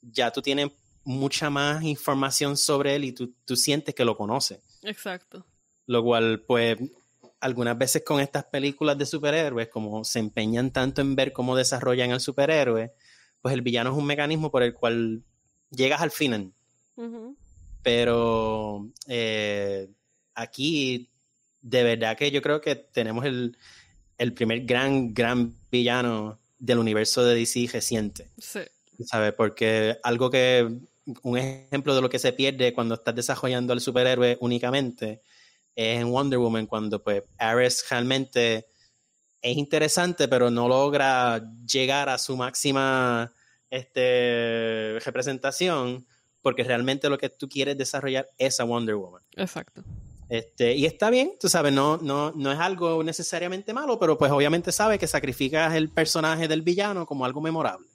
ya tú tienes mucha más información sobre él y tú, tú sientes que lo conoces. Exacto. Lo cual, pues, algunas veces con estas películas de superhéroes, como se empeñan tanto en ver cómo desarrollan el superhéroe, pues el villano es un mecanismo por el cual llegas al final. Pero eh, aquí, de verdad que yo creo que tenemos el, el primer gran, gran villano del universo de DC reciente. Sí. ¿Sabes? Porque algo que, un ejemplo de lo que se pierde cuando estás desarrollando al superhéroe únicamente es en Wonder Woman, cuando pues Ares realmente es interesante, pero no logra llegar a su máxima este, representación, porque realmente lo que tú quieres desarrollar es a Wonder Woman. Exacto. Este, y está bien, tú sabes, no, no, no es algo necesariamente malo, pero pues obviamente sabe que sacrificas el personaje del villano como algo memorable.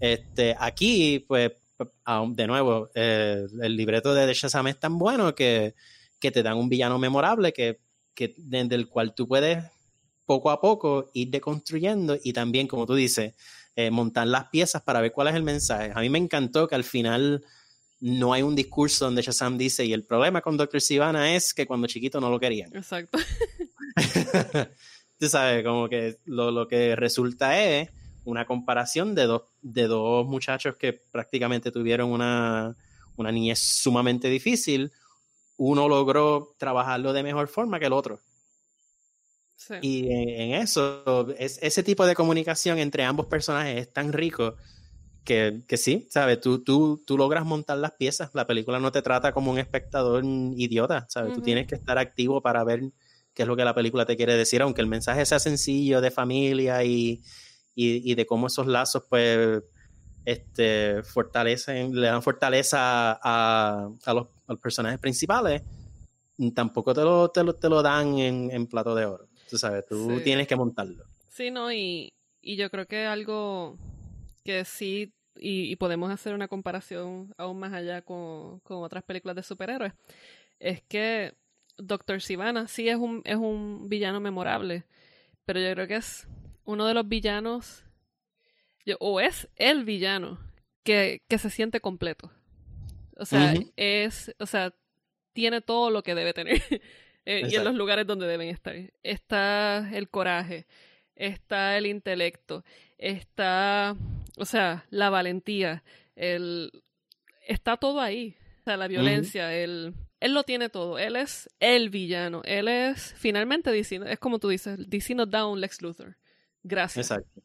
este, aquí, pues, de nuevo, eh, el libreto de Shazam es tan bueno que, que te dan un villano memorable que, que, del cual tú puedes poco a poco ir deconstruyendo y también, como tú dices, eh, montar las piezas para ver cuál es el mensaje. A mí me encantó que al final no hay un discurso donde Shazam dice, y el problema con Dr. Sivana es que cuando chiquito no lo querían. Exacto. Tú sabes, como que lo, lo, que resulta es una comparación de dos, de dos muchachos que prácticamente tuvieron una, una niñez sumamente difícil. Uno logró trabajarlo de mejor forma que el otro. Sí. Y en, en eso, es, ese tipo de comunicación entre ambos personajes es tan rico que, que sí, ¿sabes? Tú, tú, tú logras montar las piezas. La película no te trata como un espectador idiota, ¿sabes? Uh -huh. Tú tienes que estar activo para ver qué es lo que la película te quiere decir, aunque el mensaje sea sencillo de familia y, y, y de cómo esos lazos, pues, este, fortalecen, le dan fortaleza a, a, los, a los, personajes principales, tampoco te lo, te lo, te lo dan en, en, plato de oro. Tú sabes, tú sí. tienes que montarlo. Sí, no, y, y yo creo que algo que sí, y, y, podemos hacer una comparación aún más allá con, con, otras películas de superhéroes, es que Doctor Sivana sí es un, es un villano memorable, pero yo creo que es uno de los villanos, o es el villano que, que se siente completo. O sea, uh -huh. es, o sea, tiene todo lo que debe tener. eh, y en los lugares donde deben estar. Está el coraje, está el intelecto, está, o sea, la valentía, el, está todo ahí. O sea, la violencia, uh -huh. el, él lo tiene todo. Él es el villano. Él es, finalmente, DC, es como tú dices, DC nos da un Lex Luthor. Gracias. Exacto.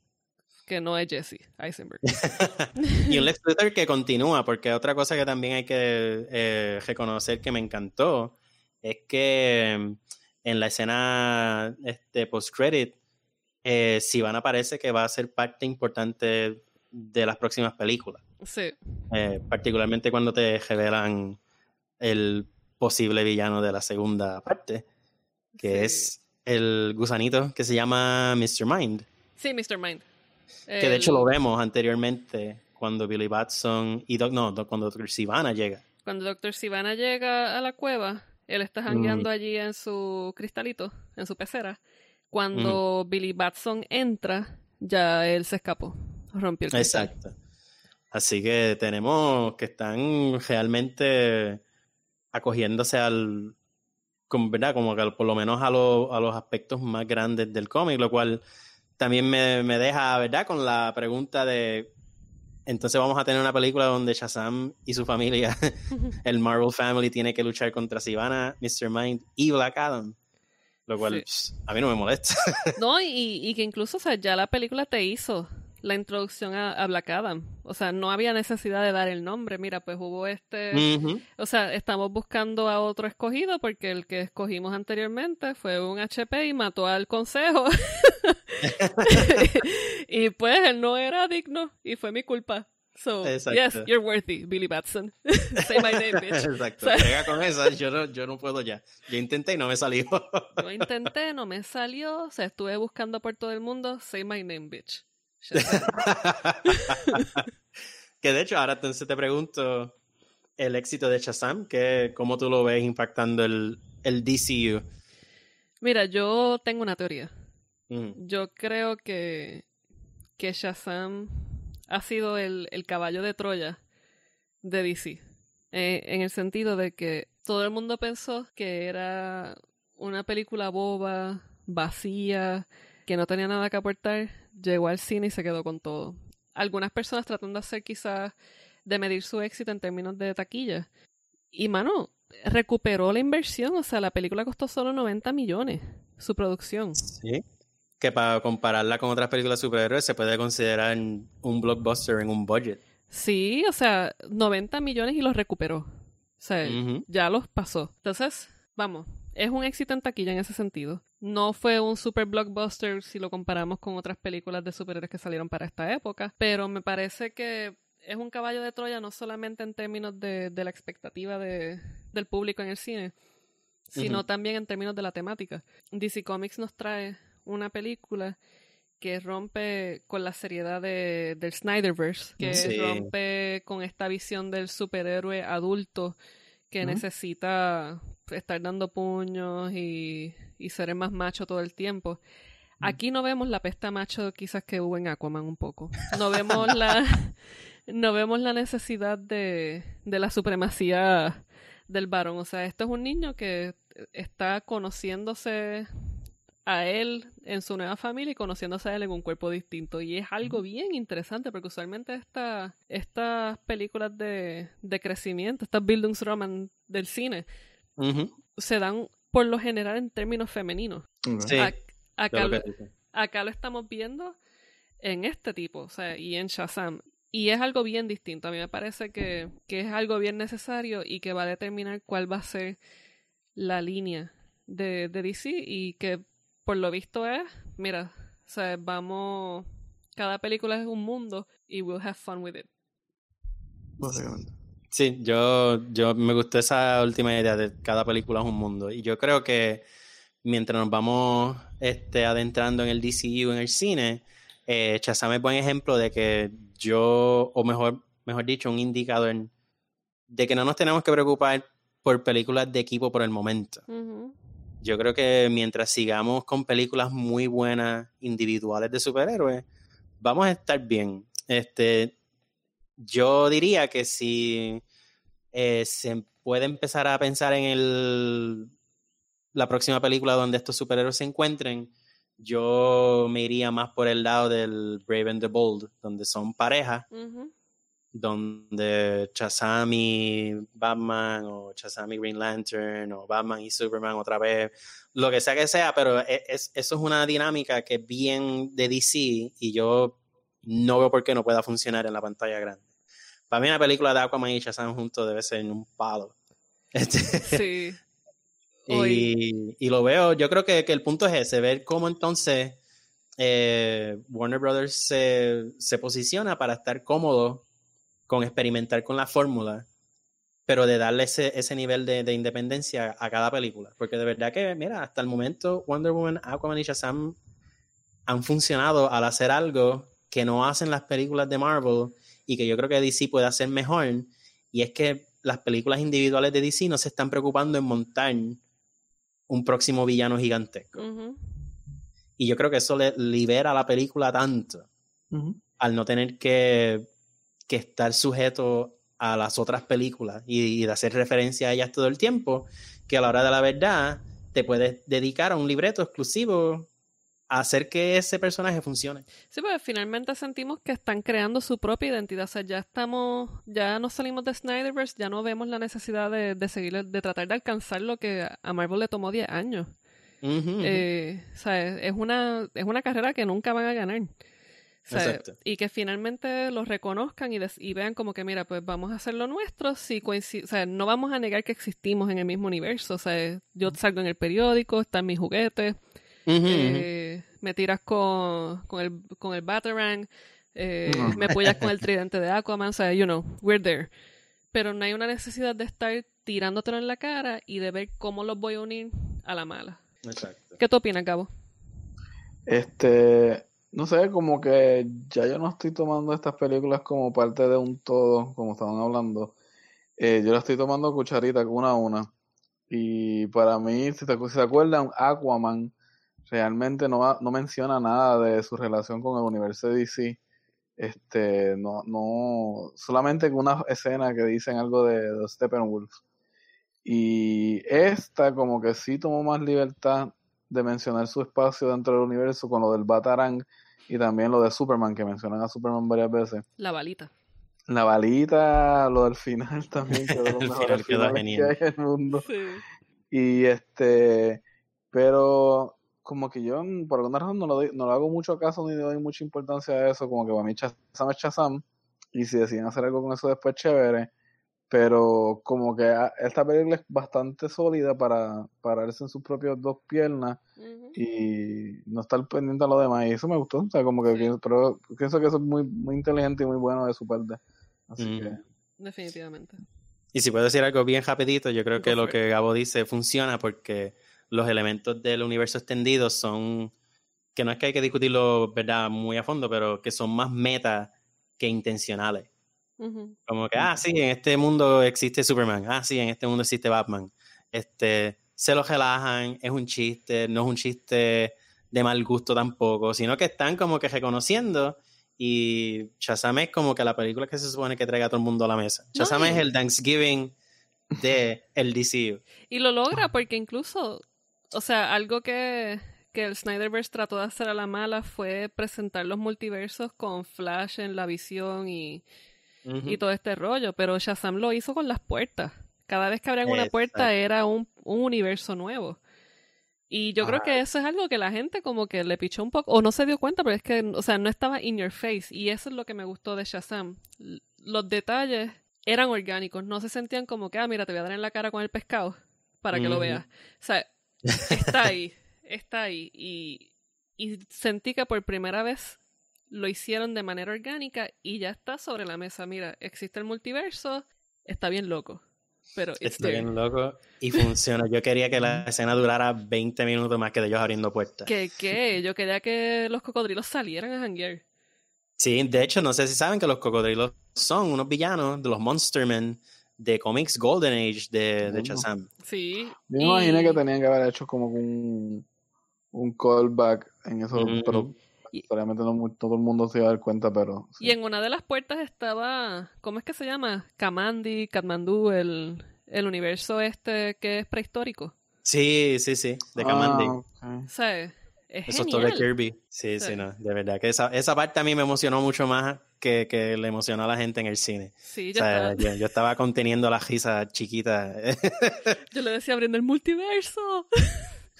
Que no es Jesse Eisenberg. y un Lex Luthor que continúa, porque otra cosa que también hay que eh, reconocer que me encantó es que mm, en la escena este, post-credit, eh, Sivana parece que va a ser parte importante de las próximas películas. Sí. Eh, particularmente cuando te revelan el posible villano de la segunda parte, que sí. es el gusanito que se llama Mr. Mind. Sí, Mr. Mind. Que de hecho lo vemos anteriormente cuando Billy Batson y Doc, no, cuando Dr. Sivana llega. Cuando Dr. Sivana llega a la cueva, él está jangueando mm. allí en su cristalito, en su pecera. Cuando. Billy Batson entra, ya él se escapó, rompió el cristal. Exacto. Así que tenemos que están realmente acogiéndose al, ¿verdad? Como que por lo menos a, lo, a los aspectos más grandes del cómic, lo cual también me, me, deja, ¿verdad? Con la pregunta de, entonces vamos a tener una película donde Shazam y su familia, el Marvel Family, tiene que luchar contra Sivana, Mr. Mind y Black Adam. Lo cual sí. pss, a mí no me molesta. no, y, y, que incluso, o sea, ya la película te hizo la introducción a, a, Black Adam. O sea, no había necesidad de dar el nombre. Mira, pues hubo este... Uh -huh. O sea, estamos buscando a otro escogido porque el que escogimos anteriormente fue un HP y mató al consejo. y pues él no era digno y fue mi culpa. So, Exacto. yes, you're worthy, Billy Batson. Say my name, bitch. Exacto. Sea, con esa, yo no, yo no puedo ya. Yo intenté y no me salió. yo intenté, no me salió. O sea, estuve buscando por todo el mundo. Say my name, bitch. que de hecho, ahora entonces te pregunto el éxito de Shazam, que cómo tú lo ves impactando el, el DCU. Mira, yo tengo una teoría. Mm. Yo creo que, que Shazam ha sido el, el caballo de Troya de DC. Eh, en el sentido de que todo el mundo pensó que era una película boba, vacía, que no tenía nada que aportar, llegó al cine y se quedó con todo. Algunas personas tratan de hacer quizás de medir su éxito en términos de taquilla. Y mano, recuperó la inversión, o sea, la película costó solo 90 millones, su producción. Sí. Que para compararla con otras películas de superhéroes se puede considerar un blockbuster en un budget. Sí, o sea, 90 millones y los recuperó. O sea, ya los pasó. Entonces, vamos, es un éxito en taquilla en ese sentido. No fue un super blockbuster si lo comparamos con otras películas de superhéroes que salieron para esta época, pero me parece que es un caballo de Troya no solamente en términos de, la expectativa de, del público en el cine, sino también en términos de la temática. DC Comics nos trae una película que rompe con la seriedad de, del Snyderverse, que rompe con esta visión del superhéroe adulto que necesita estar dando puños y, y ser más macho todo el tiempo. Aquí no vemos la pesta macho quizás que hubo en Aquaman un poco. No vemos la, no vemos la necesidad de, de la supremacía del varón. O sea, esto es un niño que está conociéndose a él en su nueva familia y conociéndose a él en un cuerpo distinto. Y es algo bien interesante porque usualmente esta, estas películas de, de crecimiento, estas Bildungsroman del cine, se dan por lo general en términos femeninos. acá, lo, acá, lo, estamos viendo en este tipo, o sea, y en Shazam. Y es algo bien distinto. A mí me parece que, que es algo bien necesario y que va a determinar cuál va a ser la línea de, de DC y que por lo visto es, mira, o sea, vamos, cada película es un mundo y we'll have fun with it. Básicamente. Sí, yo, yo me gustó esa última idea de cada película es un mundo. Y yo creo que mientras nos vamos este, adentrando en el DCU, en el cine, eh, Shazam es buen ejemplo de que yo, o mejor, mejor dicho, un indicador de que no nos tenemos que preocupar por películas de equipo por el momento yo creo que mientras sigamos con películas muy buenas individuales de superhéroes, vamos a estar bien. Este, yo diría que si eh, se puede empezar a pensar en el, la próxima película donde estos superhéroes se encuentren, yo me iría más por el lado del Brave and the Bold, donde son parejas donde Shazam y Batman o Shazam y Green Lantern o Batman y Superman otra vez, lo que sea que sea, pero e, es, eso es una dinámica que es bien de DC y yo no veo por qué no pueda funcionar en la pantalla grande. Para mí una película de Aquaman y Shazam juntos debe ser en un palo. Este, sí. y, y, lo veo, yo creo que, que, el punto es ese, ver cómo entonces eh, Warner Brothers se, se posiciona para estar cómodo con experimentar con la fórmula, pero de darle ese, ese nivel de, independencia a cada película. Porque de verdad que, mira, hasta el momento Wonder Woman, Aquaman y Shazam han funcionado al hacer algo que no hacen las películas de Marvel y que yo creo que DC puede hacer mejor. Y es que las películas individuales de DC no se están preocupando en montar un próximo villano gigantesco. Y yo creo que eso le libera a la película tanto al no tener que que estar sujeto a las otras películas y, de hacer referencia a ellas todo el tiempo, que a la hora de la verdad te puedes dedicar a un libreto exclusivo a hacer que ese personaje funcione. Sí, pues finalmente sentimos que están creando su propia identidad. O sea, ya estamos, ya nos salimos de Snyderverse, ya no vemos la necesidad de, de seguir, de tratar de alcanzar lo que a Marvel le tomó 10 años. Eh, o sea, es una, es una carrera que nunca van a ganar y que finalmente los reconozcan y, y, vean como que, mira, pues vamos a hacer lo nuestro si o sea, no vamos a negar que existimos en el mismo universo. O sea, yo salgo en el periódico, están mis juguetes, eh, me tiras con, con, el, con el Batarang, eh, me apoyas con el tridente de Aquaman, o sea, you know, we're there. Pero no hay una necesidad de estar tirándotelo en la cara y de ver cómo los voy a unir a la mala. Exacto. ¿Qué tú opinas, Gabo? Este, no sé, como que ya yo no estoy tomando estas películas como parte de un todo, como estaban hablando. Eh, yo las estoy tomando cucharita una a una. Y para mí, si, te, se acuerdan, Aquaman realmente no, no menciona nada de su relación con el universo de DC. Este, no, no, solamente una escena que dicen algo de, de Steppenwolf. Y esta como que sí tomó más libertad de mencionar su espacio dentro del universo con lo del Batarang y también lo de Superman, que mencionan a Superman varias veces. La balita. La balita, lo del final también, que El mejor final que hay en el mundo. Sí. Y este, pero como que yo por alguna razón no, lo doy- no le hago mucho caso ni le doy mucha importancia a eso, como que para mí Shazam es Shazam, y si deciden hacer algo con eso después, chévere, pero como que ah, esta película es bastante sólida para pararse en sus propias dos piernas y no estar pendiente a lo demás, y eso me gustó, o sea, como que Sí. pienso, pero pienso que eso es muy, muy inteligente y muy bueno de su parte, así Mm. que... Definitivamente. Y si puedo decir algo bien rapidito, yo creo que lo que Gabo dice funciona porque los elementos del universo extendido son, que no es que hay que discutirlo, ¿verdad?, muy a fondo, pero que son más meta que intencionales. Como que, ah, sí, en este mundo existe Superman, ah, sí, en este mundo existe Batman. Este, se lo relajan, es un chiste, no es un chiste de mal gusto tampoco, sino que están como que reconociendo y Shazam es como que la película que se supone que traiga a todo el mundo a la mesa. No, Shazam y- es el Thanksgiving de el DCU. Y lo logra porque incluso, o sea, algo que, que el Snyderverse trató de hacer a la mala fue presentar los multiversos con Flash en la visión y, Y todo este rollo, pero Shazam lo hizo con las puertas. Cada vez que abrían una puerta era un, un universo nuevo. Y yo creo que eso es algo que la gente como que le pichó un poco, o no se dio cuenta, pero es que, o sea, no estaba in your face. Y eso es lo que me gustó de Shazam. Los detalles eran orgánicos, no se sentían como que, ah, mira, te voy a dar en la cara con el pescado para que lo veas. O sea, está ahí, está ahí. Y, y sentí que por primera vez lo hicieron de manera orgánica y ya está sobre la mesa. Mira, existe el multiverso, está bien loco. Pero Está there. bien loco y funciona. Yo quería que la escena durara 20 minutos más que de ellos abriendo puertas. ¿Qué, qué? Yo quería que los cocodrilos salieran a janguear. Sí, de hecho, no sé si saben que los cocodrilos son unos villanos de los Monstermen de cómics Golden Age de, de Mm. Shazam. Sí. Yo me y- imaginé que tenían que haber hecho como un, un callback en eso, Ujú. pero Y- obviamente no todo el mundo se iba a dar cuenta, pero sí. Y en una de las puertas estaba, ¿cómo es que se llama? Kamandi, Katmandú, el, el universo este que es prehistórico. Sí, sí, sí, de Ah, Kamandi. O sea, es Eso es todo de genial. Kirby. Sí, sí, Sí. no, de verdad que esa, esa parte a mí me emocionó mucho más que, que le emocionó a la gente en el cine. Sí, O yo, sea, estaba- yo, yo estaba conteniendo la risa chiquita. yo le decía abriendo el multiverso.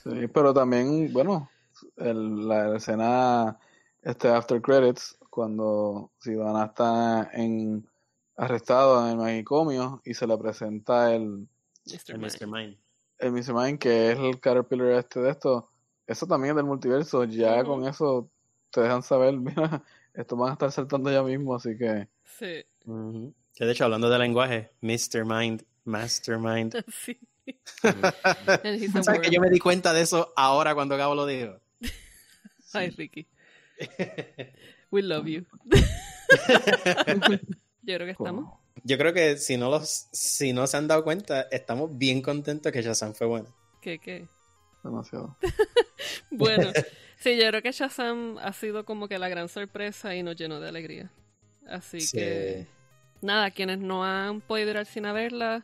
Sí, pero también, bueno, el- la escena este after credits, cuando Sivana está en arrestado en el manicomio y se le presenta el, Mr. Mr. Mind. el Mr. Mind, que es el Caterpillar este de esto, eso también es del multiverso, ya con eso te dejan saber, mira, estos van a estar saltando ya mismo, así que Sí. Que de hecho, hablando de lenguaje, Mr. Mind, Mastermind. sí. And he's a ¿Sabes que yo me di cuenta de eso ahora cuando Gabo lo dijo? Ay, Ricky. We love you. Yo creo que estamos. Yo creo que si no los, si no se han dado cuenta, estamos bien contentos que Shazam fue bueno. ¿Qué, qué? demasiado. Bueno, sí, yo creo que Shazam ha sido como que la gran sorpresa y nos llenó de alegría. Así Sí. que, nada, quienes no han podido ir al cine a verla,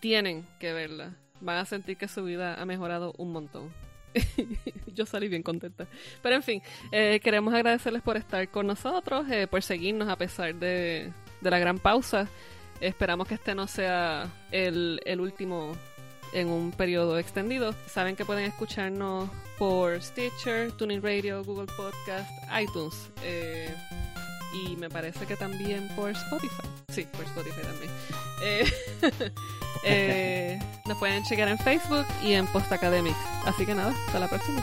tienen que verla. Van a sentir que su vida ha mejorado un montón. yo salí bien contenta. Pero en fin, eh, queremos agradecerles por estar con nosotros, eh, por seguirnos a pesar de, de la gran pausa. Esperamos que este no sea el, el último en un periodo extendido. Saben que pueden escucharnos por Stitcher, Tuning Radio, Google Podcast, iTunes. eh, y me parece que también por Spotify. Sí, por Spotify también. Eh, eh, nos pueden chequear en Facebook y en Post Academic. Así que nada, hasta la próxima.